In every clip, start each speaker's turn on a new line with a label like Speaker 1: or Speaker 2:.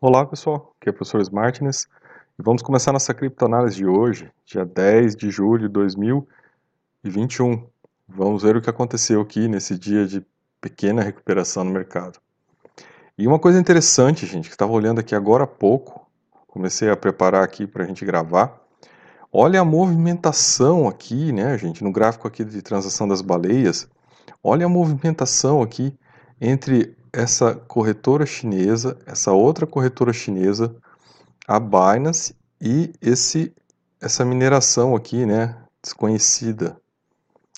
Speaker 1: Olá pessoal, aqui é o professor Smartness e vamos começar nossa criptoanálise de hoje, dia 10 de julho de 2021. Vamos ver o que aconteceu aqui nesse dia de pequena recuperação no mercado. E uma coisa interessante, gente, que estava olhando aqui agora há pouco, comecei a preparar aqui para a gente gravar. Olha a movimentação aqui, né, gente, no gráfico aqui de transação das baleias. Olha a movimentação aqui entre essa corretora chinesa, essa outra corretora chinesa, a Binance e esse essa mineração aqui, né, desconhecida.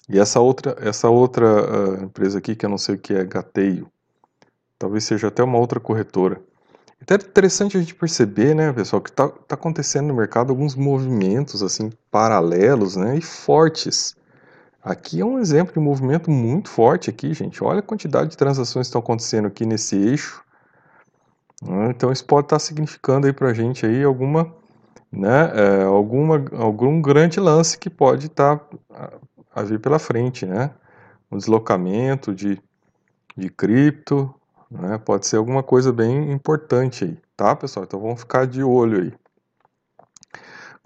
Speaker 1: E essa outra essa outra uh, empresa aqui que eu não sei o que é, Gateio. Talvez seja até uma outra corretora. Então é interessante a gente perceber, né, pessoal, que está tá acontecendo no mercado alguns movimentos assim paralelos, né, e fortes. Aqui é um exemplo de movimento muito forte aqui, gente. Olha a quantidade de transações que estão acontecendo aqui nesse eixo. Né? Então isso pode estar significando aí para a gente aí alguma, né, é, alguma, algum grande lance que pode estar a, a vir pela frente, né? Um deslocamento de, de cripto, né? Pode ser alguma coisa bem importante aí, tá, pessoal? Então vamos ficar de olho aí.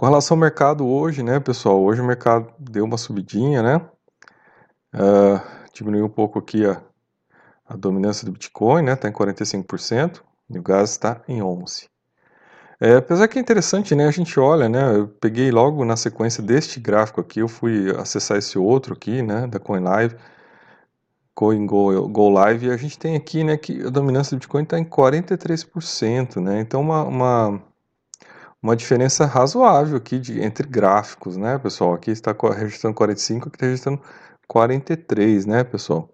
Speaker 1: Com relação ao mercado hoje, né, pessoal? Hoje o mercado deu uma subidinha, né? Uh, diminuiu um pouco aqui a, a dominância do Bitcoin, né? Está em 45% e o gás está em 11%. É, apesar que é interessante, né? A gente olha, né? Eu peguei logo na sequência deste gráfico aqui, eu fui acessar esse outro aqui, né? Da CoinLive, CoinGo Go Live, e a gente tem aqui, né? Que a dominância do Bitcoin está em 43%, né? Então uma, uma uma diferença razoável aqui de, entre gráficos, né, pessoal? Aqui está registrando 45, aqui está registrando 43, né, pessoal?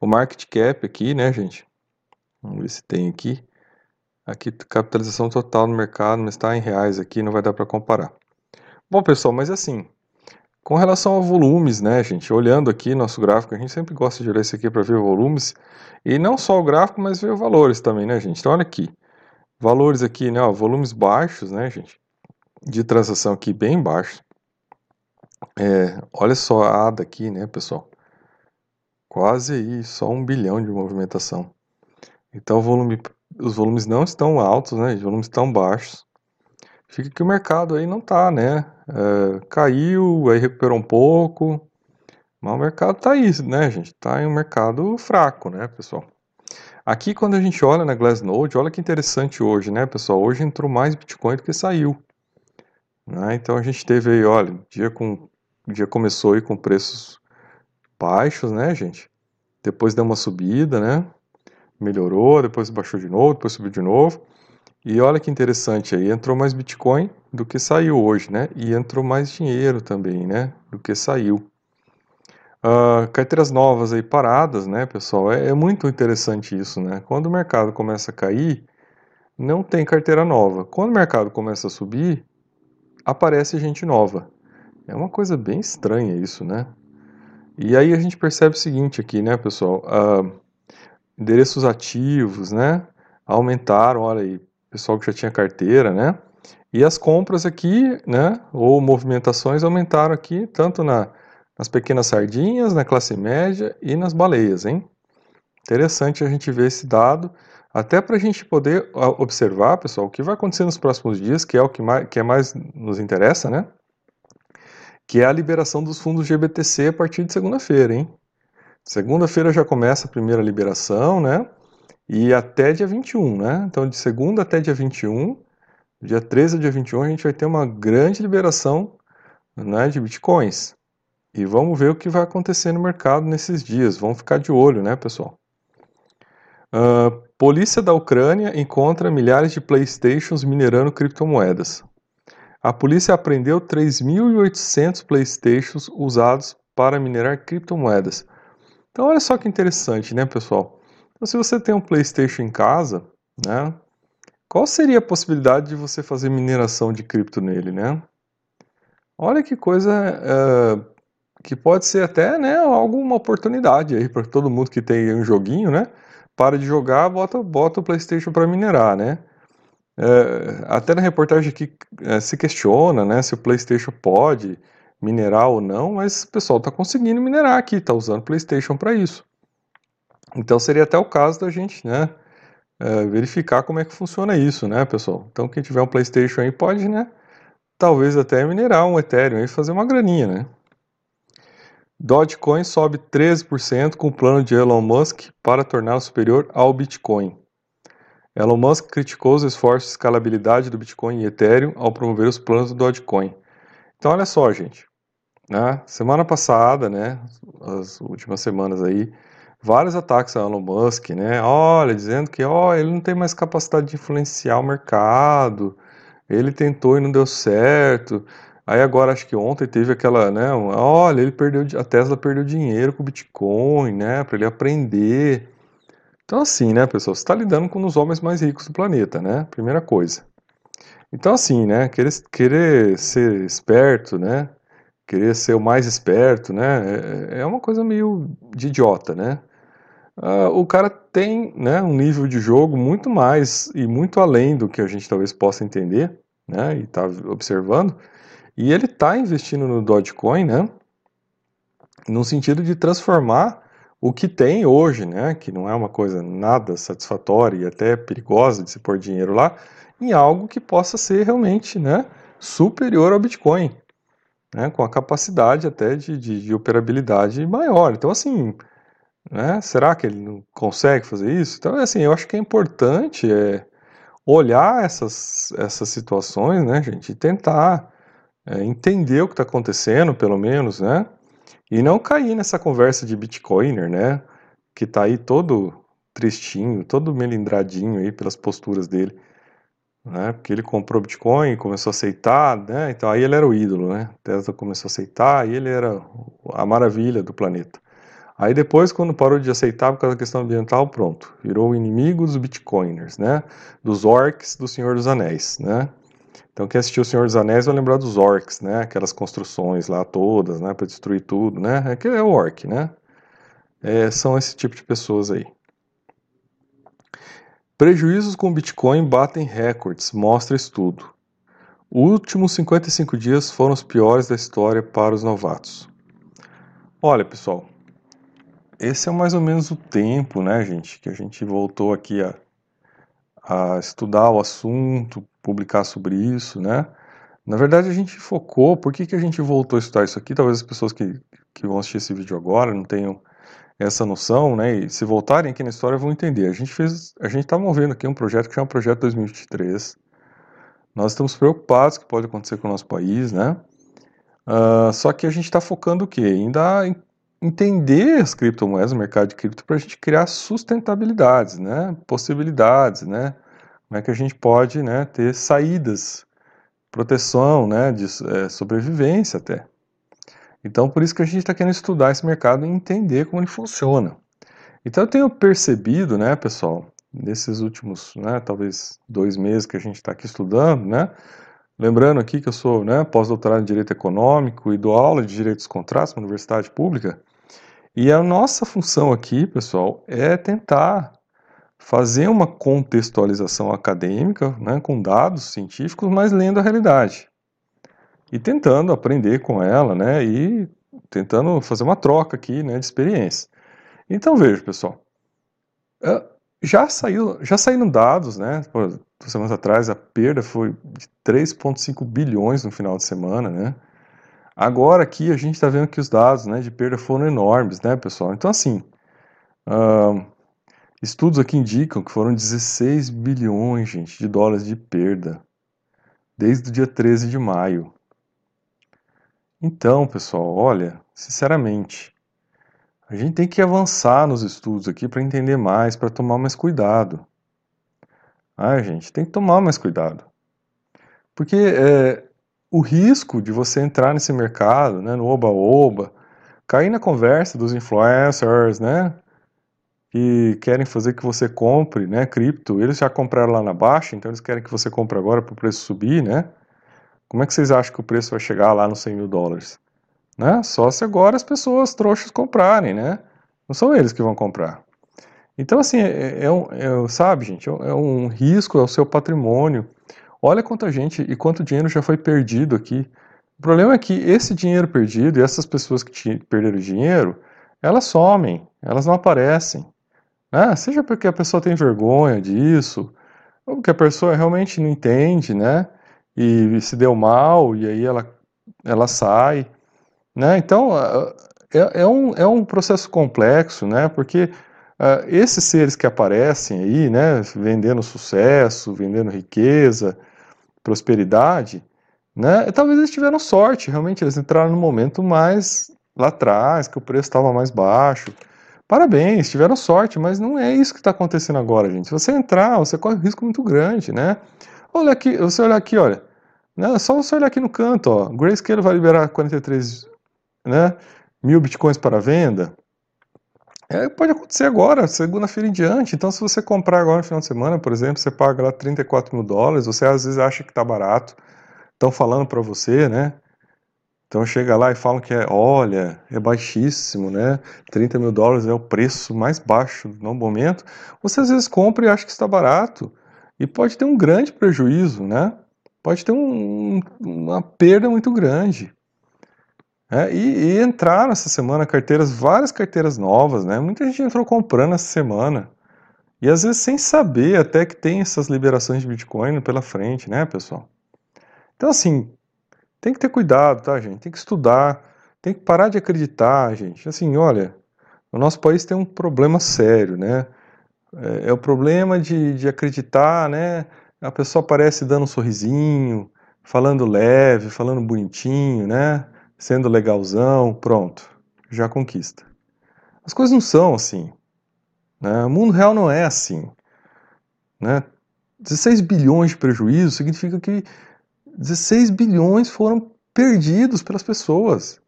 Speaker 1: O market cap aqui, né, gente? Vamos ver se tem aqui. Aqui, capitalização total no mercado, mas está em reais aqui, não vai dar para comparar. Bom, pessoal, mas assim, com relação a volumes, né, gente? Olhando aqui nosso gráfico, a gente sempre gosta de olhar isso aqui para ver volumes. E não só o gráfico, mas ver valores também, né, gente? Então, olha aqui. Valores aqui, né, ó, volumes baixos, né, gente, de transação aqui bem baixos. É, olha só a ADA aqui, né, pessoal, quase aí, só um bilhão de movimentação. Então, volume, os volumes não estão altos, né, os volumes estão baixos. Fica que o mercado aí não tá, né, é, caiu, aí recuperou um pouco, mas o mercado tá aí, né, gente, tá em um mercado fraco, né, pessoal. Aqui, quando a gente olha na Glassnode, olha que interessante hoje, né, pessoal? Hoje entrou mais Bitcoin do que saiu. Né? Então a gente teve aí, olha, dia com dia começou aí com preços baixos, né, gente? Depois deu uma subida, né? Melhorou, depois baixou de novo, depois subiu de novo. E olha que interessante aí, entrou mais Bitcoin do que saiu hoje, né? E entrou mais dinheiro também, né? Do que saiu. Uh, carteiras novas aí paradas, né, pessoal? É, é, muito interessante isso, né? Quando o mercado começa a cair, não tem carteira nova. Quando o mercado começa a subir, aparece gente nova. É uma coisa bem estranha isso, né? E aí a gente percebe o seguinte aqui, né, pessoal? Uh, endereços ativos, né? Aumentaram, olha aí, pessoal que já tinha carteira, né? E as compras aqui, né? Ou movimentações aumentaram aqui, tanto na nas pequenas sardinhas, na classe média e nas baleias, hein? Interessante a gente ver esse dado, até para a gente poder observar, pessoal, o que vai acontecer nos próximos dias, que é o que mais, que é mais nos interessa, né? Que é a liberação dos fundos GBTC a partir de segunda-feira, hein? Segunda-feira já começa a primeira liberação, né? E até dia 21, né? Então, de segunda até dia 21, dia 13 a dia 21, a gente vai ter uma grande liberação né, de bitcoins. E vamos ver o que vai acontecer no mercado nesses dias. Vamos ficar de olho, né, pessoal? Uh, polícia da Ucrânia encontra milhares de Playstations minerando criptomoedas. A polícia apreendeu 3.800 Playstations usados para minerar criptomoedas. Então, olha só que interessante, né, pessoal? Então, se você tem um PlayStation em casa, né, qual seria a possibilidade de você fazer mineração de cripto nele, né? Olha que coisa uh, que pode ser até né, alguma oportunidade aí para todo mundo que tem um joguinho, né? Para de jogar, bota, bota o PlayStation para minerar, né? É, até na reportagem aqui é, se questiona, né, se o PlayStation pode minerar ou não, mas o pessoal está conseguindo minerar aqui, está usando o PlayStation para isso. Então seria até o caso da gente, né, é, verificar como é que funciona isso, né, pessoal? Então, quem tiver um PlayStation aí pode, né, talvez até minerar um Ethereum e fazer uma graninha, né? Dogecoin sobe 13% com o plano de Elon Musk para torná-lo superior ao Bitcoin. Elon Musk criticou os esforços de escalabilidade do Bitcoin e Ethereum ao promover os planos do Dogecoin. Então, olha só, gente. Né? Semana passada, né, as últimas semanas aí, vários ataques a Elon Musk, né? Olha, dizendo que ó, ele não tem mais capacidade de influenciar o mercado, ele tentou e não deu certo. Aí agora acho que ontem teve aquela, né? Olha, ele perdeu, a Tesla perdeu dinheiro com o Bitcoin, né? Para ele aprender. Então assim, né, pessoal, você está lidando com um dos homens mais ricos do planeta, né? Primeira coisa. Então assim, né? Querer, querer ser esperto, né? Querer ser o mais esperto, né? É, é uma coisa meio de idiota, né? Uh, o cara tem né, um nível de jogo muito mais e muito além do que a gente talvez possa entender, né, e está observando, e ele está investindo no Dogecoin, né, no sentido de transformar o que tem hoje, né, que não é uma coisa nada satisfatória e até perigosa de se pôr dinheiro lá, em algo que possa ser realmente, né, superior ao Bitcoin, né, com a capacidade até de, de, de operabilidade maior. Então, assim, né? Será que ele não consegue fazer isso? Então, assim, eu acho que é importante é, olhar essas, essas situações, né, gente, e tentar é, entender o que está acontecendo, pelo menos, né? E não cair nessa conversa de Bitcoiner, né? Que está aí todo tristinho, todo melindradinho aí pelas posturas dele. Né? Porque ele comprou Bitcoin, começou a aceitar, né? Então aí ele era o ídolo, né? Tesla começou a aceitar e ele era a maravilha do planeta. Aí depois, quando parou de aceitar por causa da questão ambiental, pronto, virou o inimigo dos bitcoiners, né? Dos orcs do Senhor dos Anéis, né? Então quem assistiu o Senhor dos Anéis vai lembrar dos orcs, né? Aquelas construções lá todas, né? Para destruir tudo, né? É que é o orc, né? É, são esse tipo de pessoas aí. Prejuízos com Bitcoin batem recordes, mostra estudo. Os últimos 55 dias foram os piores da história para os novatos. Olha, pessoal, esse é mais ou menos o tempo, né, gente, que a gente voltou aqui a, a estudar o assunto, publicar sobre isso, né? Na verdade, a gente focou, por que, que a gente voltou a estudar isso aqui? Talvez as pessoas que, que vão assistir esse vídeo agora não tenham essa noção, né? E se voltarem aqui na história vão entender. A gente fez, a gente está movendo aqui um projeto que chama Projeto 2023. Nós estamos preocupados com o que pode acontecer com o nosso país, né? Uh, só que a gente está focando o quê? Em dar entender as criptomoedas, o mercado de cripto, para a gente criar sustentabilidades, né? possibilidades, né? como é que a gente pode né, ter saídas, proteção, né, de é, sobrevivência até. Então, por isso que a gente está querendo estudar esse mercado e entender como ele funciona. Então, eu tenho percebido, né, pessoal, nesses últimos, né, talvez dois meses que a gente está aqui estudando, né, lembrando aqui que eu sou né, pós-doutorado em Direito Econômico e dou aula de Direito dos Contratos na Universidade Pública, e a nossa função aqui, pessoal, é tentar fazer uma contextualização acadêmica, né, com dados científicos, mas lendo a realidade. E tentando aprender com ela, né, e tentando fazer uma troca aqui, né, de experiência. Então veja, pessoal, já saiu, já saíram dados, né, por, duas semanas atrás a perda foi de 3,5 bilhões no final de semana, né, Agora aqui a gente está vendo que os dados né, de perda foram enormes, né, pessoal? Então, assim, uh, estudos aqui indicam que foram 16 bilhões, gente, de dólares de perda desde o dia 13 de maio. Então, pessoal, olha, sinceramente, a gente tem que avançar nos estudos aqui para entender mais, para tomar mais cuidado. Ah, gente, tem que tomar mais cuidado. Porque é, o risco de você entrar nesse mercado, né, no oba-oba, cair na conversa dos influencers, né, que querem fazer que você compre, né, cripto, eles já compraram lá na baixa, então eles querem que você compre agora para o preço subir, né, como é que vocês acham que o preço vai chegar lá nos 100 mil dólares? Né? Só se agora as pessoas trouxas comprarem, né, não são eles que vão comprar. Então, assim, é, é um, é, sabe, gente, é um risco, é o seu patrimônio, Olha quanta gente e quanto dinheiro já foi perdido aqui. O problema é que esse dinheiro perdido e essas pessoas que perderam dinheiro, elas somem, elas não aparecem. né? Seja porque a pessoa tem vergonha disso, ou porque a pessoa realmente não entende, né? E se deu mal, e aí ela, ela sai, né? Então, é, é, um, é um processo complexo, né? Porque uh, esses seres que aparecem aí, né? Vendendo sucesso, vendendo riqueza, prosperidade, né? Talvez eles tiveram sorte, realmente eles entraram no momento mais lá atrás, que o preço estava mais baixo. Parabéns, tiveram sorte, mas não é isso que está acontecendo agora, gente. Se você entrar, você corre um risco muito grande, né? Olha aqui, você olha aqui, olha, né? Só você olhar aqui no canto, ó, Grayscale vai liberar 43, né? Mil bitcoins para venda. É, pode acontecer agora, segunda-feira em diante. Então, se você comprar agora no final de semana, por exemplo, você paga lá 34 mil dólares, você às vezes acha que está barato, estão falando para você, né? Então chega lá e falam que é, olha, é baixíssimo, né? 30 mil dólares é o preço mais baixo no momento. Você às vezes compra e acha que está barato. E pode ter um grande prejuízo, né? Pode ter um, uma perda muito grande. É, e, e entraram essa semana carteiras, várias carteiras novas, né? Muita gente entrou comprando essa semana. E às vezes sem saber até que tem essas liberações de Bitcoin pela frente, né, pessoal? Então, assim, tem que ter cuidado, tá, gente? Tem que estudar, tem que parar de acreditar, gente. Assim, olha, o nosso país tem um problema sério, né? É, é o problema de, de acreditar, né? A pessoa aparece dando um sorrisinho, falando leve, falando bonitinho, né? Sendo legalzão, pronto, já conquista. As coisas não são assim. Né? O mundo real não é assim. Né? 16 bilhões de prejuízo significa que 16 bilhões foram perdidos pelas pessoas.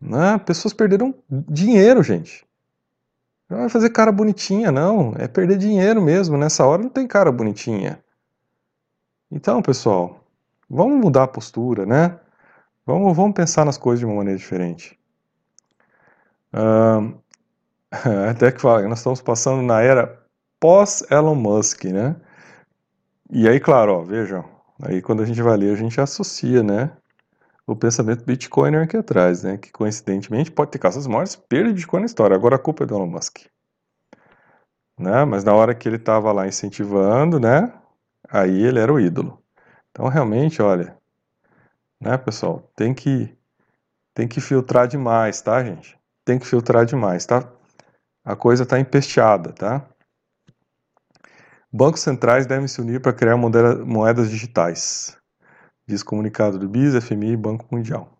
Speaker 1: Né? Pessoas perderam dinheiro, gente. Não vai fazer cara bonitinha, não. É perder dinheiro mesmo. Nessa hora não tem cara bonitinha. Então, pessoal, vamos mudar a postura, né? Vamos, vamos pensar nas coisas de uma maneira diferente. Uh, até que fala, nós estamos passando na era pós-Elon Musk, né? E aí, claro, ó, vejam, Aí quando a gente vai ler, a gente associa, né? O pensamento Bitcoiner aqui atrás, né? Que coincidentemente pode ter causado as maiores de Bitcoin na história. Agora a culpa é do Elon Musk. Né? Mas na hora que ele estava lá incentivando, né? Aí ele era o ídolo. Então realmente, olha, né, pessoal, tem que tem que filtrar demais, tá, gente? Tem que filtrar demais, tá? A coisa tá empesteada, tá? Bancos centrais devem se unir para criar moedas digitais, diz comunicado do BIS, FMI e Banco Mundial.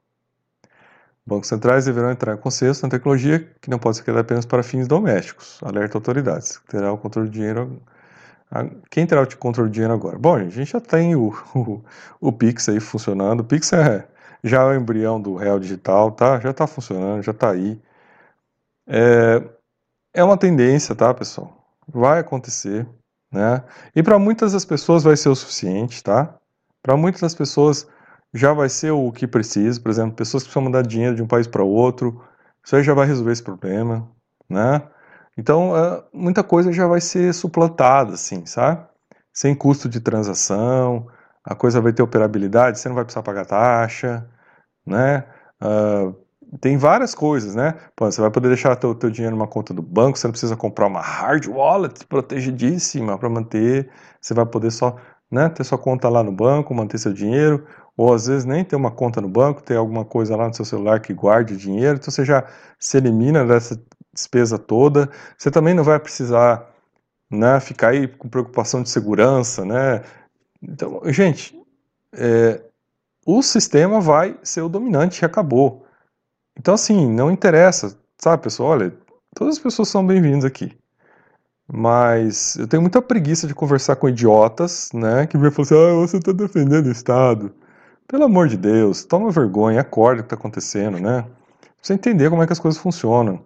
Speaker 1: Bancos centrais deverão entrar em consenso na tecnologia que não pode ser criada apenas para fins domésticos. Alerta autoridades. Terá o controle do dinheiro. Quem terá o controle do dinheiro agora? Bom, a gente já tem o, o, o Pix aí funcionando. O Pix é já é o embrião do real digital, tá? Já está funcionando, já está aí. É, é uma tendência, tá, pessoal? Vai acontecer. Né? E para muitas das pessoas vai ser o suficiente, tá? Para muitas das pessoas já vai ser o que precisa, por exemplo, pessoas que precisam mandar dinheiro de um país para outro, isso aí já vai resolver esse problema, né? Então, é, muita coisa já vai ser suplantada, assim, sabe? Sem custo de transação, a coisa vai ter operabilidade, você não vai precisar pagar taxa, né? Uh, tem várias coisas, né? Pô, você vai poder deixar teu, teu dinheiro numa conta do banco, você não precisa comprar uma hard wallet protegidíssima para manter, você vai poder só né, ter sua conta lá no banco, manter seu dinheiro, ou às vezes nem ter uma conta no banco, ter alguma coisa lá no seu celular que guarde o dinheiro, então você já se elimina dessa despesa toda, você também não vai precisar né, ficar aí com preocupação de segurança, né? Então, gente, é, o sistema vai ser o dominante e acabou. Então, assim, não interessa, sabe, pessoal? Olha, todas as pessoas são bem-vindas aqui. Mas eu tenho muita preguiça de conversar com idiotas, né? Que vem falar assim: ah, você está defendendo o Estado. Pelo amor de Deus, toma vergonha, acorda o que está acontecendo, né? Pra você entender como é que as coisas funcionam.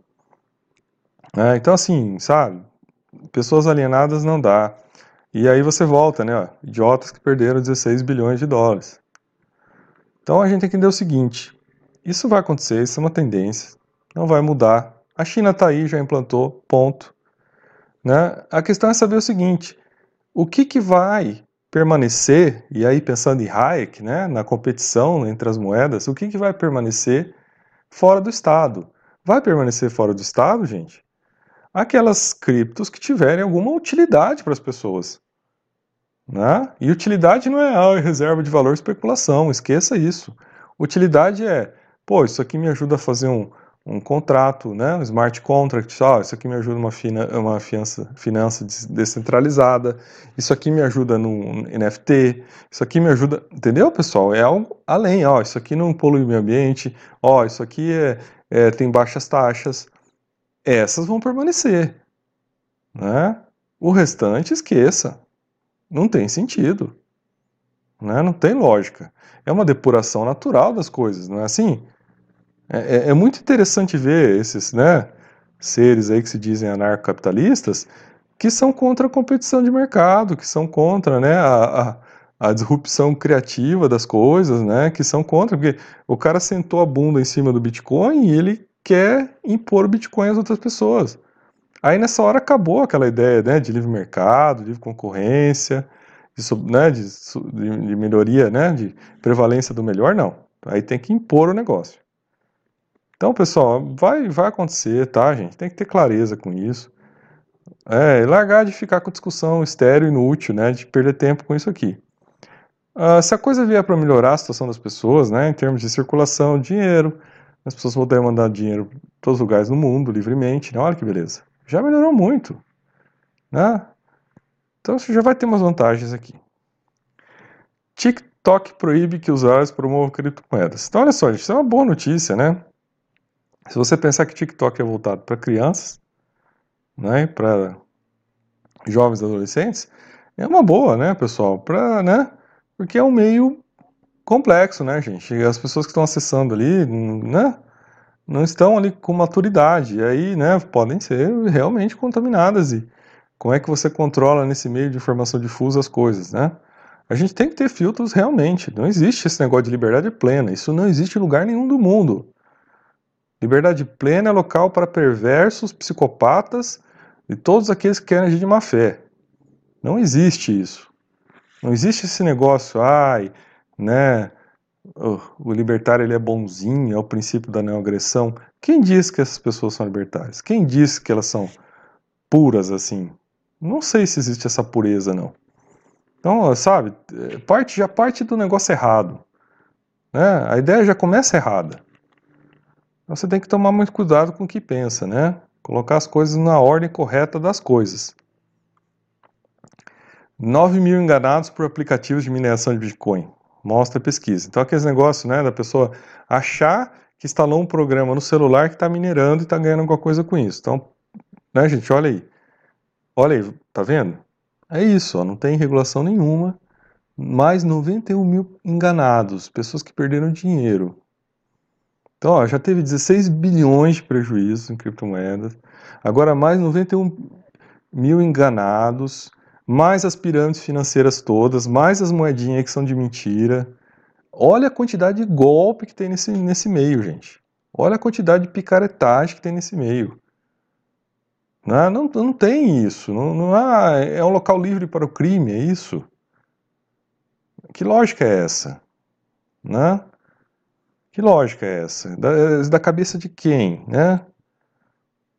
Speaker 1: É, então, assim, sabe? Pessoas alienadas não dá. E aí você volta, né? Ó, idiotas que perderam 16 bilhões de dólares. Então a gente tem que entender o seguinte: isso vai acontecer, isso é uma tendência, não vai mudar. A China está aí, já implantou, ponto. Né? A questão é saber o seguinte: o que, que vai permanecer, e aí pensando em Hayek, né, na competição entre as moedas, o que, que vai permanecer fora do Estado? Vai permanecer fora do Estado, gente? Aquelas criptos que tiverem alguma utilidade para as pessoas. Né? E utilidade não é ah, reserva de valor especulação, esqueça isso. Utilidade é, pô, isso aqui me ajuda a fazer um, um contrato, né, um smart contract, ah, isso aqui me ajuda uma, fina, uma fiança, finança descentralizada, isso aqui me ajuda no NFT, isso aqui me ajuda, entendeu, pessoal? É algo além, ó, isso aqui não polui o meio ambiente, ó, isso aqui é, é, tem baixas taxas, essas vão permanecer, né? O restante, esqueça, não tem sentido, né? Não tem lógica. É uma depuração natural das coisas, não é assim? É, é, é, muito interessante ver esses né, seres aí que se dizem anarcocapitalistas que são contra a competição de mercado, que são contra né, a, a, a, disrupção criativa das coisas, né, que são contra, porque o cara sentou a bunda em cima do Bitcoin e ele quer impor o Bitcoin às outras pessoas. Aí nessa hora acabou aquela ideia né, de livre mercado, livre concorrência, de, né, de, de melhoria, né, de prevalência do melhor, não. Aí tem que impor o negócio. Então, pessoal, vai, vai acontecer, tá, gente? Tem que ter clareza com isso. É, largar de ficar com discussão estéreo, inútil, né? De perder tempo com isso aqui. Uh, se a coisa vier para melhorar a situação das pessoas, né? Em termos de circulação, dinheiro, as pessoas vão poder mandar dinheiro para todos os lugares do mundo, livremente, né? Olha que beleza. Já melhorou muito, né? Então, você já vai ter umas vantagens aqui. TikTok proíbe que usuários promovam criptomoedas. Então, olha só, gente, isso é uma boa notícia, né? Se você pensar que TikTok é voltado para crianças, né, para jovens adolescentes, é uma boa, né, pessoal? Para, né? Porque é um meio complexo, né, gente? As pessoas que estão acessando ali, né, não estão ali com maturidade, e aí, né, podem ser realmente contaminadas. E como é que você controla nesse meio de informação difusa as coisas, né? A gente tem que ter filtros realmente. Não existe esse negócio de liberdade plena. Isso não existe em lugar nenhum do mundo. Liberdade plena é local para perversos, psicopatas e todos aqueles que querem agir de má fé. Não existe isso. Não existe esse negócio, ai, né, o, libertário ele é bonzinho, é o princípio da não agressão. Quem diz que essas pessoas são libertárias? Quem diz que elas são puras assim? Não sei se existe essa pureza, não. Então, sabe, parte, já parte do negócio errado. Né? A ideia já começa errada. Então você tem que tomar muito cuidado com o que pensa, né? Colocar as coisas na ordem correta das coisas. 9 mil enganados por aplicativos de mineração de Bitcoin. Mostra pesquisa. Então, aqueles negócios né, da pessoa achar que instalou um programa no celular que está minerando e está ganhando alguma coisa com isso. Então, né, gente, olha aí. Olha aí, tá vendo? É isso, ó, não tem regulação nenhuma. Mais 91 mil enganados, pessoas que perderam dinheiro. Então, ó, já teve 16 bilhões de prejuízos em criptomoedas, agora mais 91 mil enganados, mais as pirâmides financeiras todas, mais as moedinhas que são de mentira. Olha a quantidade de golpe que tem nesse, nesse meio, gente. Olha a quantidade de picaretagem que tem nesse meio. Não, não, não tem isso. Não, não há, é um local livre para o crime, é isso? Que lógica é essa? Né? Que lógica é essa? Da, da cabeça de quem, né?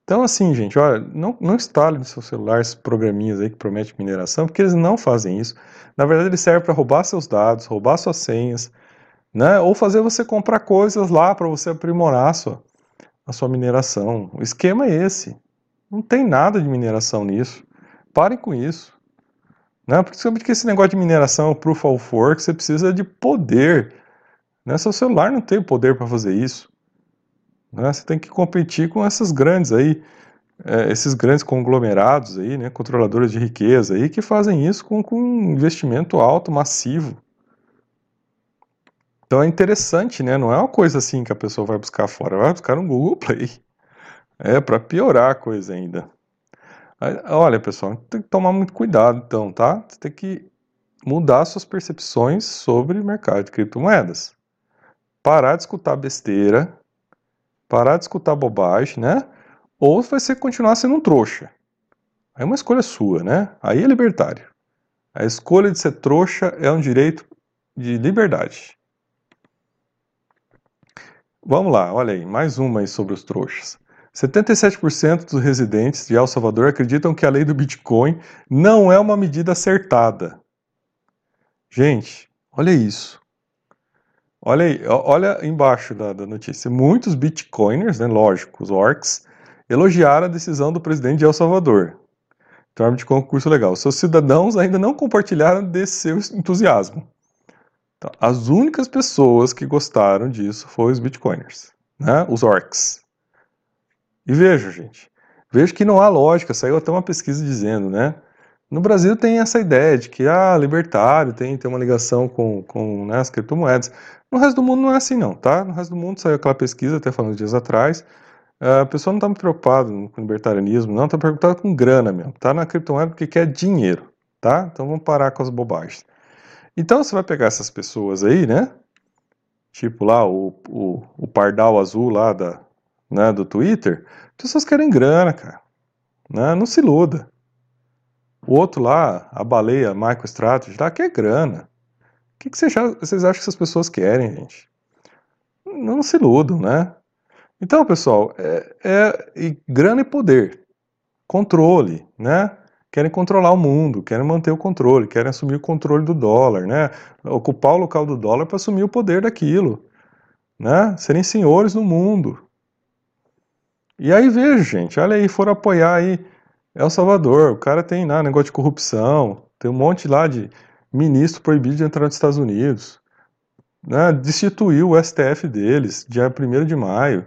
Speaker 1: Então, assim, gente, olha, não, não instale no seu celular esses programinhas aí que prometem mineração, porque eles não fazem isso. Na verdade, eles servem para roubar seus dados, roubar suas senhas, né? Ou fazer você comprar coisas lá para você aprimorar a sua, a sua mineração. O esquema é esse. Não tem nada de mineração nisso. Parem com isso. Né? Porque esse negócio de mineração, proof of work, você precisa de poder. Né? Seu celular não tem o poder para fazer isso. Né? Você tem que competir com essas grandes aí, é, esses grandes conglomerados aí, né? controladores de riqueza aí, que fazem isso com, com um investimento alto, massivo. Então é interessante, né? Não é uma coisa assim que a pessoa vai buscar fora, vai buscar no Google Play. É para piorar a coisa ainda. Olha, pessoal, tem que tomar muito cuidado, então, tá? Você tem que mudar suas percepções sobre o mercado de criptomoedas parar de escutar besteira, parar de escutar bobagem, né? Ou vai ser continuar sendo um trouxa. Aí é uma escolha sua, né? Aí é libertário. A escolha de ser trouxa é um direito de liberdade. Vamos lá, olha aí, mais uma aí sobre os trouxas. 77% dos residentes de El Salvador acreditam que a lei do Bitcoin não é uma medida acertada. Gente, olha isso. Olha aí, olha embaixo da, da notícia. Muitos bitcoiners, né, lógico, os orcs, elogiaram a decisão do presidente de El Salvador. Torme de concurso legal. Seus cidadãos ainda não compartilharam desse seu entusiasmo. Então, as únicas pessoas que gostaram disso foram os bitcoiners, né? os orcs. E veja, gente, veja que não há lógica. Saiu até uma pesquisa dizendo, né? No Brasil tem essa ideia de que, ah, libertário tem, tem uma ligação com, com né, as criptomoedas. No resto do mundo não é assim não, tá? No resto do mundo saiu aquela pesquisa, até falando dias atrás, a pessoa não está muito preocupada com libertarianismo, não, está preocupada com grana mesmo, tá? Na criptomoeda porque quer dinheiro, tá? Então vamos parar com as bobagens. Então você vai pegar essas pessoas aí, né? Tipo lá o, o, o pardal azul lá da, né, do Twitter, pessoas querem grana, cara. Né? Não se iluda. O outro lá, a baleia MicroStrategy, lá quer grana. O que, que vocês, acham, vocês acham que essas pessoas querem, gente? Não se iludam, né? Então, pessoal, é, é grana e poder, controle, né? Querem controlar o mundo, querem manter o controle, querem assumir o controle do dólar, né? Ocupar o local do dólar para assumir o poder daquilo, né? Serem senhores no mundo. E aí veja, gente, olha aí, foram apoiar aí El Salvador, o cara tem lá negócio de corrupção, tem um monte lá de ministro proibido de entrar nos Estados Unidos, né? Destituiu o STF deles, dia 1 de maio.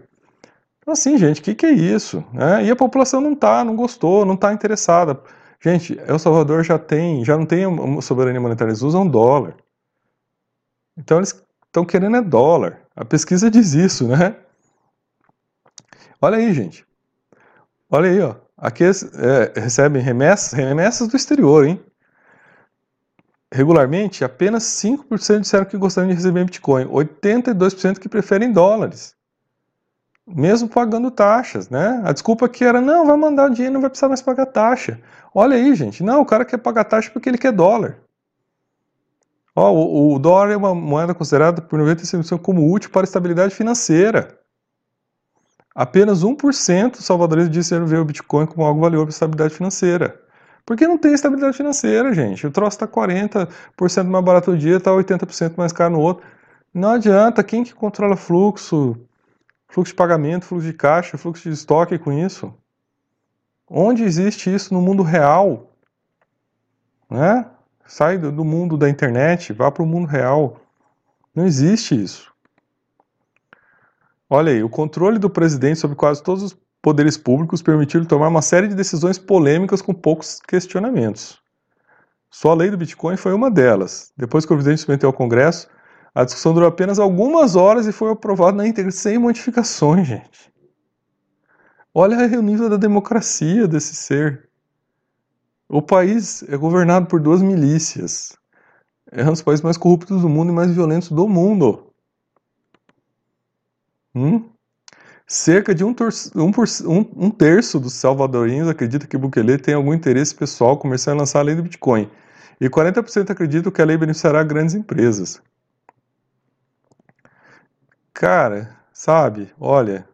Speaker 1: Então, assim, gente, o que, que é isso? Né? E a população não tá, não gostou, não está interessada. Gente, El Salvador já tem, já não tem soberania monetária, eles usam dólar. Então eles estão querendo é dólar. A pesquisa diz isso, né? Olha aí, gente. Olha aí, ó. Aqui é, recebem remessas, remessas do exterior, hein? Regularmente, apenas 5% disseram que gostariam de receber Bitcoin, 82% que preferem dólares mesmo pagando taxas, né? A desculpa que era, não, vai mandar o dinheiro, não vai precisar mais pagar taxa. Olha aí, gente, não, o cara quer pagar taxa porque ele quer dólar. Ó, o, o dólar é uma moeda considerada por 95% como útil para a estabilidade financeira. Apenas 1% dos salvadorenses disseram ver o Bitcoin como algo valioso para a estabilidade financeira. Porque não tem estabilidade financeira, gente. O troço está 40% mais barato no dia, está 80% mais caro no outro. Não adianta, quem que controla fluxo, Fluxo de pagamento, fluxo de caixa, fluxo de estoque com isso. Onde existe isso no mundo real? Né? Sai do mundo da internet, vá para o mundo real. Não existe isso. Olha aí, o controle do presidente sobre quase todos os poderes públicos permitiu-lhe tomar uma série de decisões polêmicas com poucos questionamentos. Só a lei do Bitcoin foi uma delas. Depois que o presidente se meteu ao Congresso, a discussão durou apenas algumas horas e foi aprovado na íntegra sem modificações, gente. Olha o nível da democracia desse ser. O país é governado por duas milícias. É um dos países mais corruptos do mundo e mais violentos do mundo. Hum? Cerca de um, um, um, um, terço dos salvadorinhos acredita que Bukele tem algum interesse pessoal comercial em lançar a lei do Bitcoin. E 40% acreditam que a lei beneficiará grandes empresas. Cara, sabe, olha,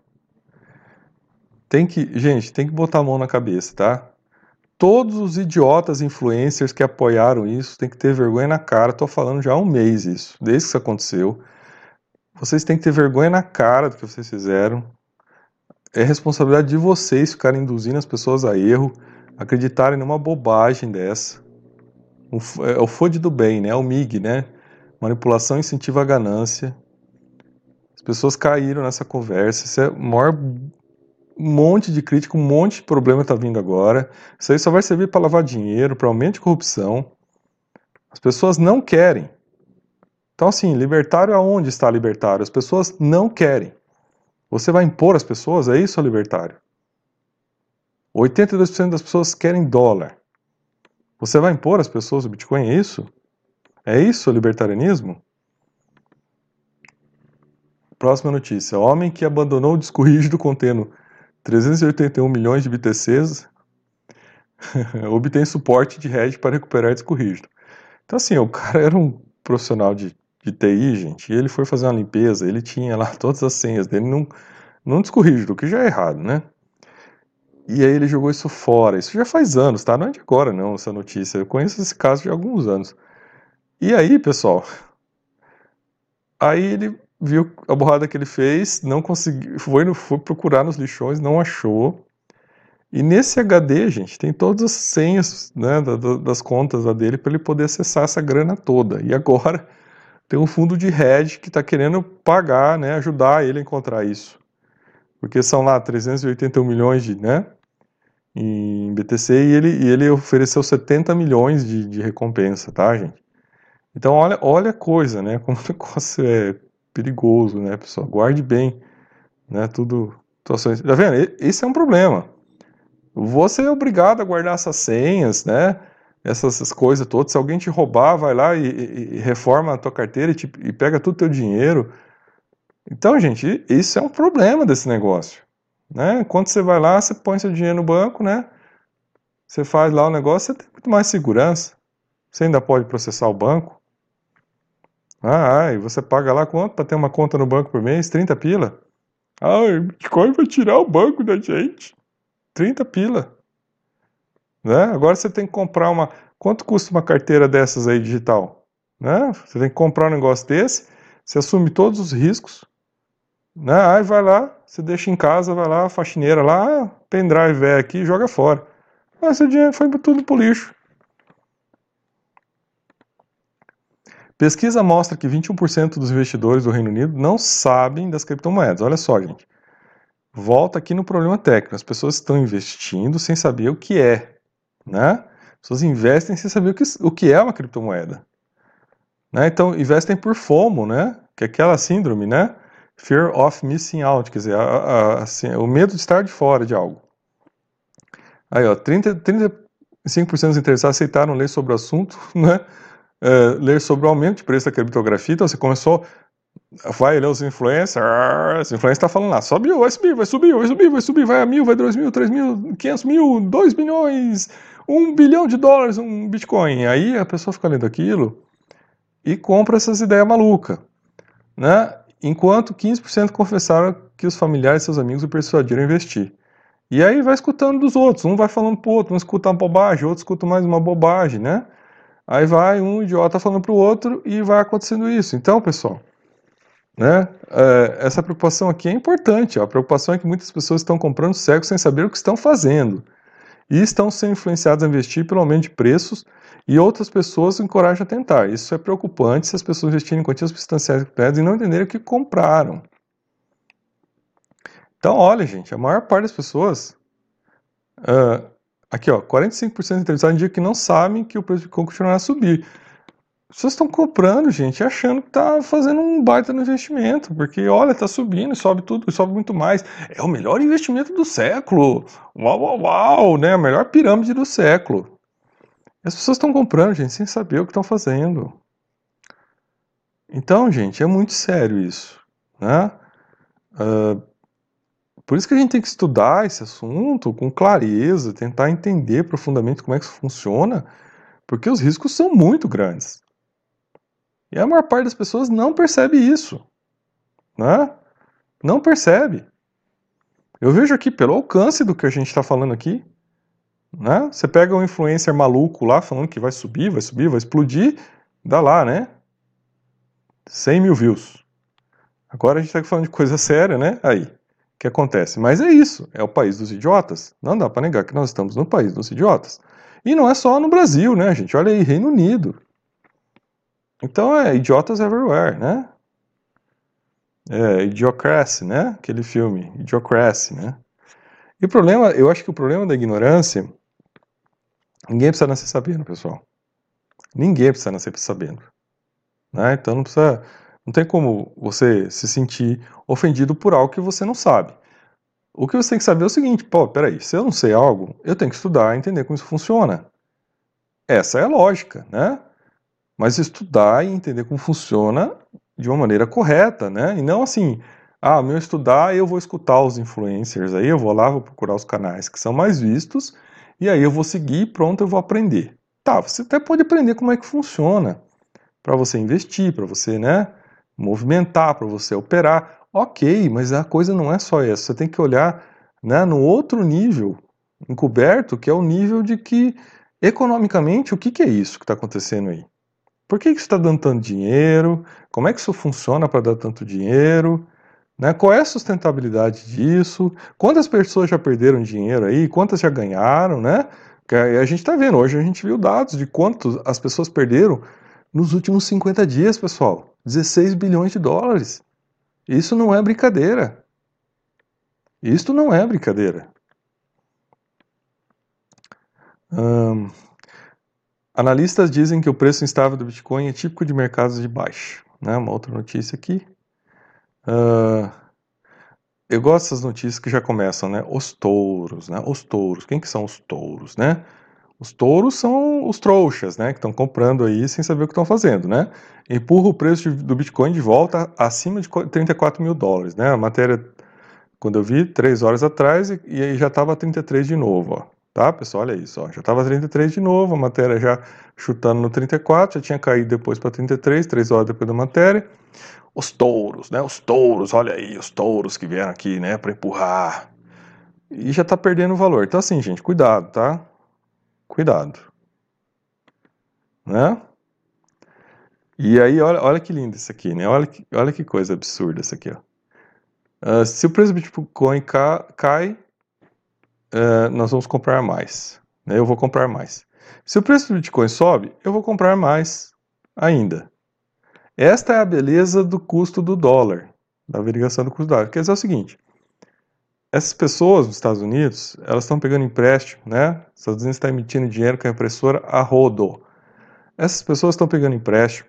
Speaker 1: tem que, gente, tem que botar a mão na cabeça, tá? Todos os idiotas influencers que apoiaram isso têm que ter vergonha na cara. Tô falando já há um mês isso, desde que isso aconteceu. Vocês têm que ter vergonha na cara do que vocês fizeram. É responsabilidade de vocês ficarem induzindo as pessoas a erro, acreditarem numa bobagem dessa. É o FOD do bem, né? É o MIG, né? Manipulação incentiva a ganância pessoas caíram nessa conversa. Isso é o maior monte de crítica, um monte de problema está vindo agora. Isso aí só vai servir para lavar dinheiro, para aumento de corrupção. As pessoas não querem. Então, assim, libertário aonde está libertário? As pessoas não querem. Você vai impor as pessoas? É isso, libertário? 82% das pessoas querem dólar. Você vai impor as pessoas o Bitcoin? É isso? É isso libertarianismo? Próxima notícia. Homem que abandonou o disco rígido contendo 381 milhões de BTCs obtém suporte de hedge para recuperar disco rígido. Então, assim, o cara era um profissional de, de TI, gente, e ele foi fazer uma limpeza, ele tinha lá todas as senhas dele num, num disco rígido, o que já é errado, né? E aí ele jogou isso fora. Isso já faz anos, tá? Não é de agora, não, essa notícia. Eu conheço esse caso de alguns anos. E aí, pessoal, aí ele viu a borrada que ele fez, não conseguiu, foi, no, foi procurar nos lixões, não achou. E nesse HD, gente, tem todas as senhas né, das contas dele para ele poder acessar essa grana toda. E agora tem um fundo de hedge que está querendo pagar, né, ajudar ele a encontrar isso. Porque são lá 381 milhões de, né, em BTC e ele, e ele ofereceu 70 milhões de, de recompensa, tá, gente? Então olha, olha a coisa, né, como o negócio é perigoso, né, pessoal? Guarde bem, né, tudo, situações. Tá vendo? Esse é um problema. Você é obrigado a guardar essas senhas, né? Essas, coisas todas. Se alguém te roubar, vai lá e, e, e reforma a tua carteira e, te, e pega todo o teu dinheiro. Então, gente, isso é um problema desse negócio. Né? Quando você vai lá, você põe seu dinheiro no banco, né? Você faz lá o negócio, você tem muito mais segurança. Você ainda pode processar o banco. Ah, e você paga lá quanto para ter uma conta no banco por mês? 30 pila? Ah, o Bitcoin vai tirar o banco da gente. 30 pila. Né? Agora você tem que comprar uma. Quanto custa uma carteira dessas aí digital? Né? Você tem que comprar um negócio desse, você assume todos os riscos. Né? Aí vai lá, você deixa em casa, vai lá, a faxineira lá, ah, pendrive é aqui, joga fora. Mas seu dinheiro foi tudo pro lixo. Pesquisa mostra que 21% dos investidores do Reino Unido não sabem das criptomoedas. Olha só, gente. Volta aqui no problema técnico. As pessoas estão investindo sem saber o que é, né? As pessoas investem sem saber o que, o que é uma criptomoeda. Né? Então, investem por FOMO, né? Que é aquela síndrome, né? Fear of missing out, quer dizer, a, a, assim, o medo de estar de fora de algo. Aí, ó, 30, 35% dos interessados aceitaram ler sobre o assunto, né? é, ler sobre o aumento de preço da criptografia, então você começou, vai ler os influencers, os influencers estão tá falando lá, sobe, vai subir, vai subir, vai subir, vai subir, vai a mil, vai dois mil, três mil, quinhentos mil, dois milhões, um bilhão de dólares, um Bitcoin. Aí a pessoa fica lendo aquilo e compra essas ideias malucas, né? Enquanto 15% confessaram que os familiares e seus amigos o persuadiram a investir. E aí vai escutando dos outros, um vai falando pro outro, um escuta uma bobagem, outro escuta mais uma bobagem, né? Aí vai um idiota falando para o outro e vai acontecendo isso. Então, pessoal, né, é, essa preocupação aqui é importante. A preocupação é que muitas pessoas estão comprando cegos sem saber o que estão fazendo. E estão sendo influenciadas a investir pelo aumento de preços e outras pessoas encorajam a tentar. Isso é preocupante se as pessoas investirem em quantias substanciais e não entenderem o que compraram. Então, olha, gente, a maior parte das pessoas uh, Aqui, ó, 45% dos entrevistados indicam que não sabem que o preço de Bitcoin continuará a subir. Pessoas estão comprando, gente, achando que está fazendo um baita no investimento, porque olha, está subindo, sobe tudo, sobe muito mais. É o melhor investimento do século. Uau, uau, uau, né? A melhor pirâmide do século. As pessoas estão comprando, gente, sem saber o que estão fazendo. Então, gente, é muito sério isso, né? Uh, por isso que a gente tem que estudar esse assunto com clareza, tentar entender profundamente como é que isso funciona, porque os riscos são muito grandes. E a maior parte das pessoas não percebe isso. Né? Não percebe. Eu vejo aqui pelo alcance do que a gente está falando aqui. Né? Você pega um influencer maluco lá falando que vai subir, vai subir, vai explodir, dá lá, né? 100 mil views. Agora a gente está falando de coisa séria, né? Aí que acontece. Mas é isso, é o país dos idiotas. Não dá para negar que nós estamos no país dos idiotas. E não é só no Brasil, né, gente? Olha aí, Reino Unido. Então é idiotas everywhere, né? É, Idiocracy, né? Aquele filme, Idiocracy, né? E o problema, eu acho que o problema da ignorância, ninguém precisa nascer sabendo, pessoal. Ninguém precisa nascer sabendo. Né? Então não precisa não tem como você se sentir ofendido por algo que você não sabe. O que você tem que saber é o seguinte: pô, peraí, se eu não sei algo, eu tenho que estudar e entender como isso funciona. Essa é a lógica, né? Mas estudar e entender como funciona de uma maneira correta, né? E não assim, ah, meu estudar, eu vou escutar os influencers, aí eu vou lá, vou procurar os canais que são mais vistos, e aí eu vou seguir pronto, eu vou aprender. Tá, você até pode aprender como é que funciona, para você investir, para você, né, movimentar, para você operar. Ok, mas a coisa não é só essa. Você tem que olhar né, no outro nível encoberto, que é o nível de que, economicamente, o que, que é isso que está acontecendo aí? Por que, que está dando tanto dinheiro? Como é que isso funciona para dar tanto dinheiro? Né? Qual é a sustentabilidade disso? Quantas pessoas já perderam dinheiro aí? Quantas já ganharam, né? A gente está vendo, hoje a gente viu dados de quanto as pessoas perderam nos últimos 50 dias, pessoal. 16 bilhões de dólares. Isso não é brincadeira. Isto não é brincadeira. Hum, analistas dizem que o preço instável do Bitcoin é típico de mercados de baixa. Né? Uma outra notícia aqui. Uh, eu gosto dessas notícias que já começam, né? Os touros, né? Os touros. Quem que são os touros, né? Os touros são os trouxas, né? Que estão comprando aí sem saber o que estão fazendo, né? Empurra o preço do Bitcoin de volta acima de 34 mil dólares, né? A matéria, quando eu vi, três horas atrás, e, e aí já estava 33 de novo, ó. Tá, pessoal? Olha isso, ó. Já estava 33 de novo, a matéria já chutando no 34, já tinha caído depois para 33, três horas depois da matéria. Os touros, né? Os touros, olha aí, os touros que vieram aqui, né? Para empurrar. E já está perdendo valor. Então, assim, gente, cuidado, tá? Cuidado. Né? E aí, olha, olha que lindo isso aqui, né? Olha que, olha que coisa absurda isso aqui, ó. Uh, se o preço do Bitcoin ca, cai, uh, nós vamos comprar mais. Né? Eu vou comprar mais. Se o preço do Bitcoin sobe, eu vou comprar mais ainda. Esta é a beleza do custo do dólar, da averiguação do custo do dólar. Quer dizer o seguinte, essas pessoas nos Estados Unidos, elas estão pegando empréstimo, né? Os Estados Unidos está emitindo dinheiro com a impressora a rodo. Essas pessoas estão pegando empréstimo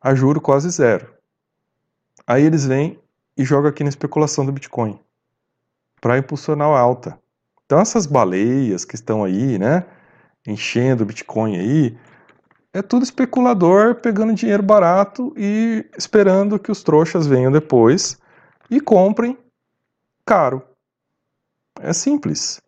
Speaker 1: a juro quase zero. Aí eles vêm e jogam aqui na especulação do Bitcoin para impulsionar a alta. Então essas baleias que estão aí, né, enchendo o Bitcoin aí, é tudo especulador pegando dinheiro barato e esperando que os trouxas venham depois e comprem caro. É simples.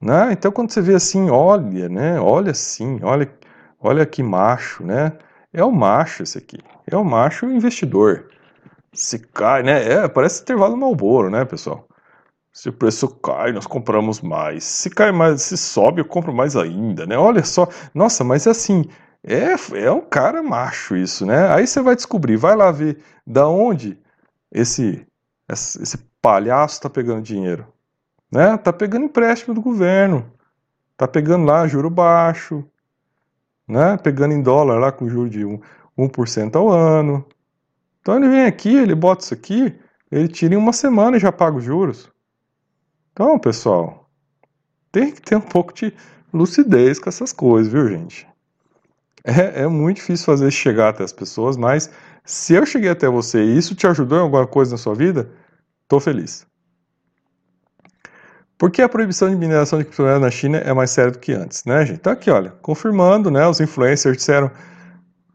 Speaker 1: Né? Então quando você vê assim, olha, né? Olha assim, olha, olha que macho, né? É o macho esse aqui. É o macho investidor. Se cai, né? É, parece intervalo Malboro, né, pessoal? Se o preço cai, nós compramos mais. Se cai mais, se sobe, eu compro mais ainda, né? Olha só. Nossa, mas é assim, é, é um cara macho isso, né? Aí você vai descobrir, vai lá ver da onde esse esse palhaço está pegando dinheiro? Né? Tá pegando empréstimo do governo, tá pegando lá juro baixo, né? Pegando em dólar lá com juro de 1%, 1 ao ano. Então ele vem aqui, ele bota isso aqui, ele tira em uma semana e já paga os juros. Então, pessoal, tem que ter um pouco de lucidez com essas coisas, viu, gente? É, é muito difícil fazer chegar até as pessoas, mas se eu cheguei até você e isso te ajudou em alguma coisa na sua vida, estou feliz. Por que a proibição de mineração de criptomoedas na China é mais séria do que antes, né, gente? Então aqui, olha, confirmando, né, os influencers disseram,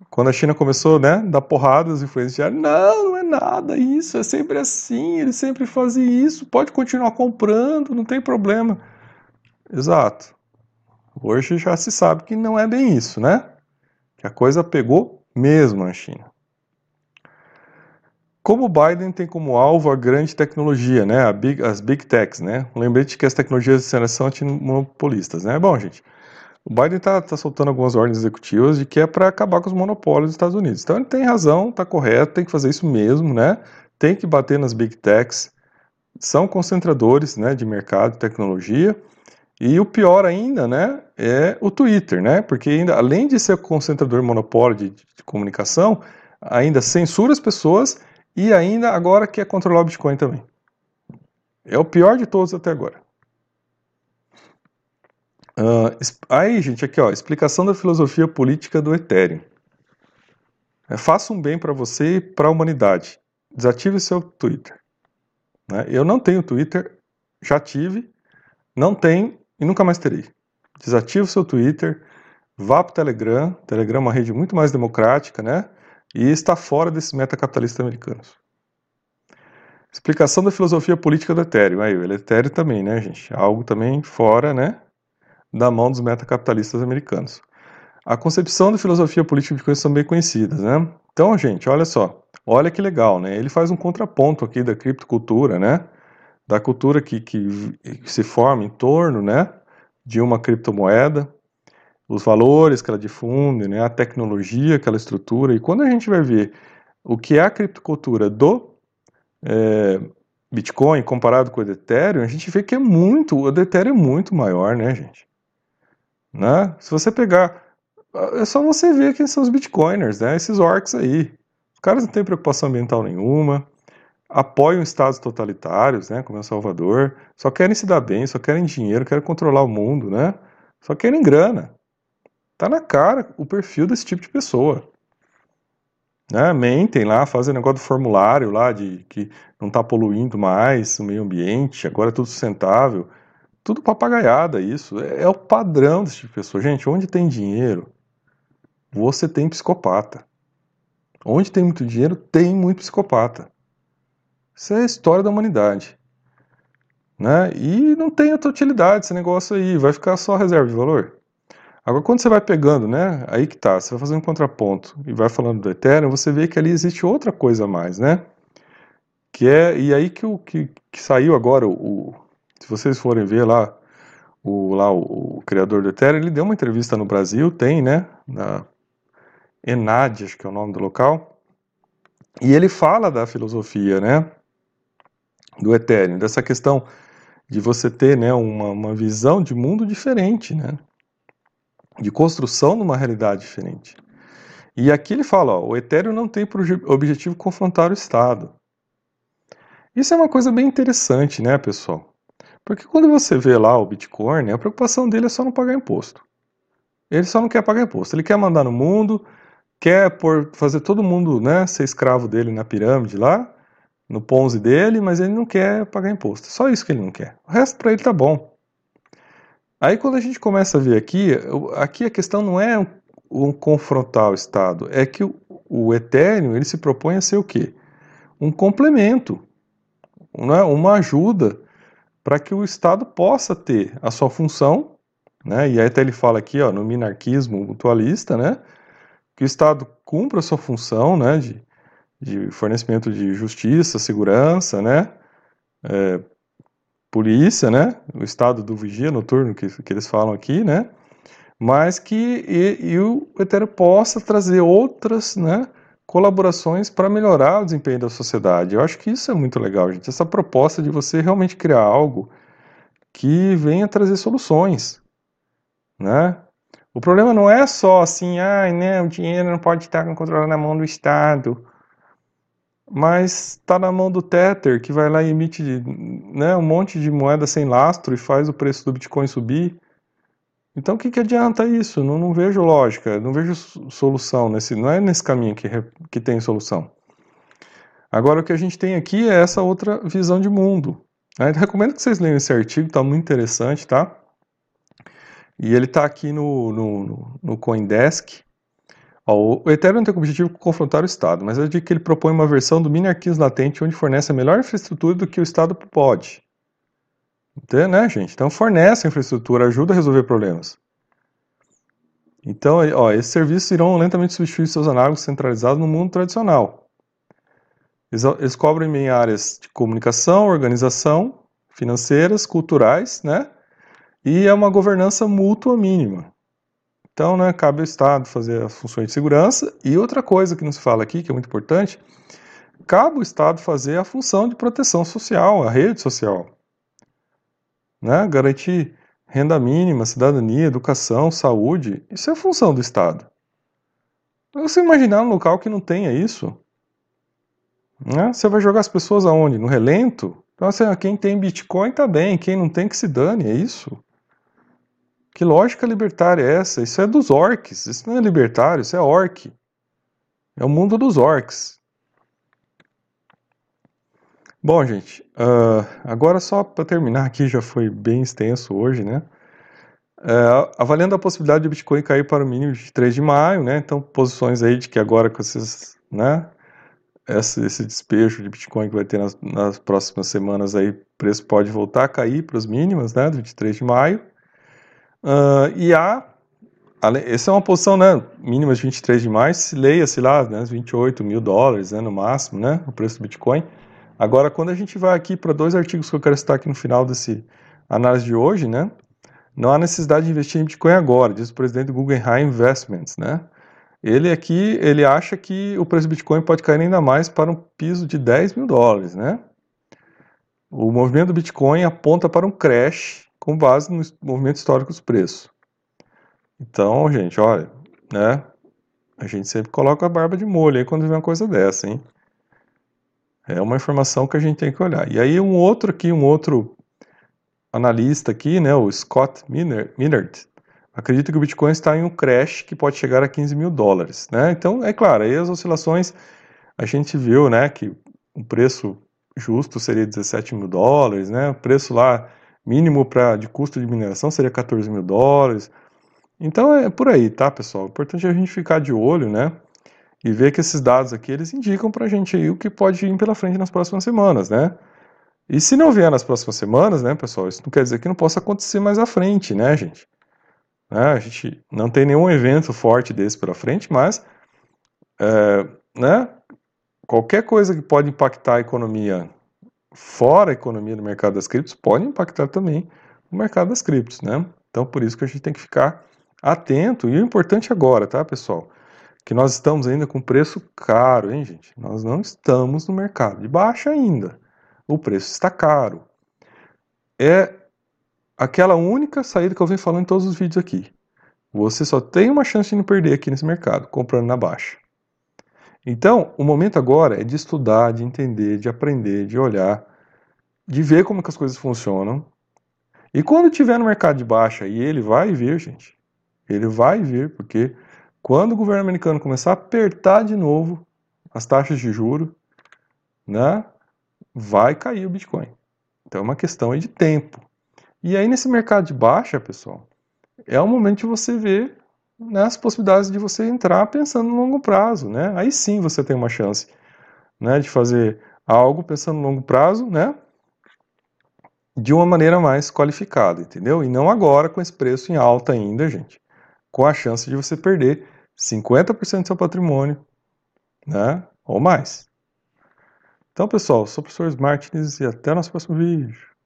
Speaker 1: quando a China começou, né, dar porrada, os influencers disseram, não, nada isso, é sempre assim, eles sempre fazem isso, pode continuar comprando, não tem problema. Exato. Hoje já se sabe que não é bem isso, né? Que a coisa pegou mesmo na China. Como o Biden tem como alvo a grande tecnologia, né, big, as big techs, né? Lembrete que as tecnologias de são antimonopolistas, né? Bom, gente, o Biden está tá soltando algumas ordens executivas de que é para acabar com os monopólios dos Estados Unidos. Então ele tem razão, está correto, tem que fazer isso mesmo, né? Tem que bater nas big techs, são concentradores, né, de mercado tecnologia. E o pior ainda, né, é o Twitter, né? Porque ainda além de ser concentrador monopólio de, de comunicação, ainda censura as pessoas e ainda agora quer controlar o Bitcoin também. É o pior de todos até agora. Uh, aí, gente, aqui ó, explicação da filosofia política do Ethereum. É, faça um bem para você e para a humanidade. Desative seu Twitter. Né? Eu não tenho Twitter, já tive, não tenho e nunca mais terei. Desative o seu Twitter, vá para o Telegram. Telegram é uma rede muito mais democrática, né? e está fora desses metacapitalistas americanos. Explicação da filosofia política do Ethereum. Aí, o Ethereum também, né, gente? Algo também fora, né, da mão dos metacapitalistas americanos. A concepção da filosofia política de coisas são bem conhecidas, né? Então, gente, olha só. Olha que legal, né? Ele faz um contraponto aqui da criptocultura, né? da cultura que, que, se forma em torno, né, de uma criptomoeda, os valores que ela difunde, né, a tecnologia que ela estrutura, e quando a gente vai ver o que é a criptocultura do é, Bitcoin comparado com o Ethereum, a gente vê que é muito, o Ethereum é muito maior, né, gente? Né? Se você pegar, é só você ver quem são os Bitcoiners, né, esses orcs aí. Os caras não têm preocupação ambiental nenhuma, apoiam estados totalitários, né, como El Salvador, só querem se dar bem, só querem dinheiro, querem controlar o mundo, né? Só querem grana. Tá na cara o perfil desse tipo de pessoa. Né? Mentem lá, fazem negócio do formulário lá de que não tá poluindo mais o meio ambiente, agora é tudo sustentável. Tudo papagaiada isso. É, é o padrão desse tipo de pessoa. Gente, onde tem dinheiro, você tem psicopata. Onde tem muito dinheiro, tem muito psicopata. Isso é a história da humanidade. Né? E não tem outra utilidade esse negócio aí, vai ficar só reserva de valor. Agora, quando você vai pegando, né, aí que tá, você vai fazer um contraponto e vai falando do Ethereum, você vê que ali existe outra coisa a mais, né? Que é, e aí que, o, que, que saiu agora, o, se vocês forem ver lá, o, lá o, o, criador do Ethereum, ele deu uma entrevista no Brasil, tem, né, na Enad, acho que é o nome do local, e ele fala da filosofia, né, do Ethereum, dessa questão de você ter, né, uma, uma visão de mundo diferente, né, de construção numa realidade diferente. E aqui ele fala, ó, o Ethereum não tem por objetivo confrontar o Estado. Isso é uma coisa bem interessante, né, pessoal? Porque quando você vê lá o Bitcoin, a preocupação dele é só não pagar imposto. Ele só não quer pagar imposto. Ele quer mandar no mundo, quer por, fazer todo mundo né, ser escravo dele na pirâmide lá, no Ponzi dele, mas ele não quer pagar imposto. Só isso que ele não quer. O resto para ele tá bom. Aí quando a gente começa a ver aqui, aqui a questão não é um, um confrontar o Estado, é que o, o Ethereum ele se propõe a ser o quê? Um complemento, é? uma ajuda para que o Estado possa ter a sua função, né? e aí até ele fala aqui ó, no minarquismo mutualista, né? que o Estado cumpra a sua função né? de, de fornecimento de justiça, segurança, né? É, polícia, né? O estado do vigia noturno que, que eles falam aqui, né? Mas que e, e o Ethereum possa trazer outras, né? Colaborações para melhorar o desempenho da sociedade. Eu acho que isso é muito legal, gente. Essa proposta de você realmente criar algo que venha trazer soluções, né? O problema não é só assim, ah, né, o dinheiro não pode estar controlado na mão do Estado mas está na mão do Tether, que vai lá e emite né, um monte de moeda sem lastro e faz o preço do Bitcoin subir. Então, o que, que adianta isso? Não, não vejo lógica, não vejo solução. Nesse, não é nesse caminho que, que tem solução. Agora, o que a gente tem aqui é essa outra visão de mundo. Eu recomendo que vocês leiam esse artigo, está muito interessante, tá? E ele está aqui no, no, no Coindesk. Ó, o Ethereum tem como objetivo confrontar o Estado, mas eu digo que ele propõe uma versão do mini arquivos latente onde fornece a melhor infraestrutura do que o Estado pode. Então, né, gente? Então fornece infraestrutura, ajuda a resolver problemas. Então, ó, esses serviços irão lentamente substituir seus análogos centralizados no mundo tradicional. Eles, eles cobrem em áreas de comunicação, organização, financeiras, culturais, né? E é uma governança mútua mínima. Então, né, cabe ao Estado fazer as funções de segurança. E outra coisa que nos fala aqui, que é muito importante, cabe ao Estado fazer a função de proteção social, a rede social. Né? Garantir renda mínima, cidadania, educação, saúde, isso é função do Estado. Você imaginar um local que não tenha isso, né? você vai jogar as pessoas aonde? No relento? Então, assim, quem tem Bitcoin está bem, quem não tem que se dane, é isso. Que lógica libertária é essa? Isso é dos orcs. Isso não é libertário, isso é orc. É o mundo dos orcs. Bom, gente, uh, agora só para terminar aqui, já foi bem extenso hoje, né? Uh, avaliando a possibilidade de Bitcoin cair para o mínimo de 3 de maio, né? Então, posições aí de que agora com esses, né? Esse, esse despejo de Bitcoin que vai ter nas, nas próximas semanas aí, o preço pode voltar a cair para os mínimos, né? Do 23 de maio. Uh, e há, essa é uma posição né, mínima de 23 de maio, leia-se lá, né, 28 mil dólares né, no máximo, né, o preço do Bitcoin. Agora, quando a gente vai aqui para dois artigos que eu quero citar aqui no final desse análise de hoje, né? Não há necessidade de investir em Bitcoin agora, diz o presidente do Guggenheim Investments, né? Ele aqui, ele acha que o preço do Bitcoin pode cair ainda mais para um piso de 10 mil dólares, né? O movimento do Bitcoin aponta para um crash com base no movimento histórico dos preços. Então, gente, olha, né? A gente sempre coloca a barba de molho aí quando vê uma coisa dessa, hein? É uma informação que a gente tem que olhar. E aí um outro aqui, um outro analista aqui, né, o Scott Minard, acredita que o Bitcoin está em um crash que pode chegar a 15 mil dólares, né? Então, é claro, aí as oscilações, a gente viu, né, que o preço justo seria 17 mil dólares, né? O preço lá mínimo para de custo de mineração seria 14 mil dólares. Então é por aí, tá, pessoal? O importante é a gente ficar de olho, né? E ver que esses dados aqui eles indicam para a gente aí o que pode ir pela frente nas próximas semanas, né? E se não vier nas próximas semanas, né, pessoal, isso não quer dizer que não possa acontecer mais à frente, né, gente? É, a gente não tem nenhum evento forte desse pela frente, mas, é, né, qualquer coisa que pode impactar a economia fora a economia do mercado das criptos pode impactar também o mercado das criptos, né? Então, por isso que a gente tem que ficar atento. E o importante agora, tá, pessoal? Que nós estamos ainda com preço caro, hein, gente? Nós não estamos no mercado de baixa ainda. O preço está caro. É aquela única saída que eu venho falando em todos os vídeos aqui. Você só tem uma chance de não perder aqui nesse mercado, comprando na baixa. Então, o momento agora é de estudar, de entender, de aprender, de olhar, de ver como que as coisas funcionam. E quando tiver no mercado de baixa, e ele vai vir, gente, ele vai vir, porque quando o governo americano começar a apertar de novo as taxas de juro, né, vai cair o Bitcoin. Então é uma questão de tempo. E aí nesse mercado de baixa, pessoal, é o momento de você ver né, as possibilidades de você entrar pensando no longo prazo, né? Aí sim você tem uma chance, né, de fazer algo pensando no longo prazo, né? De uma maneira mais qualificada, entendeu? E não agora com esse preço em alta ainda, gente, com a chance de você perder 50% do seu patrimônio, né? Ou mais. Então, pessoal, sou o professor Martins e até o nosso próximo vídeo.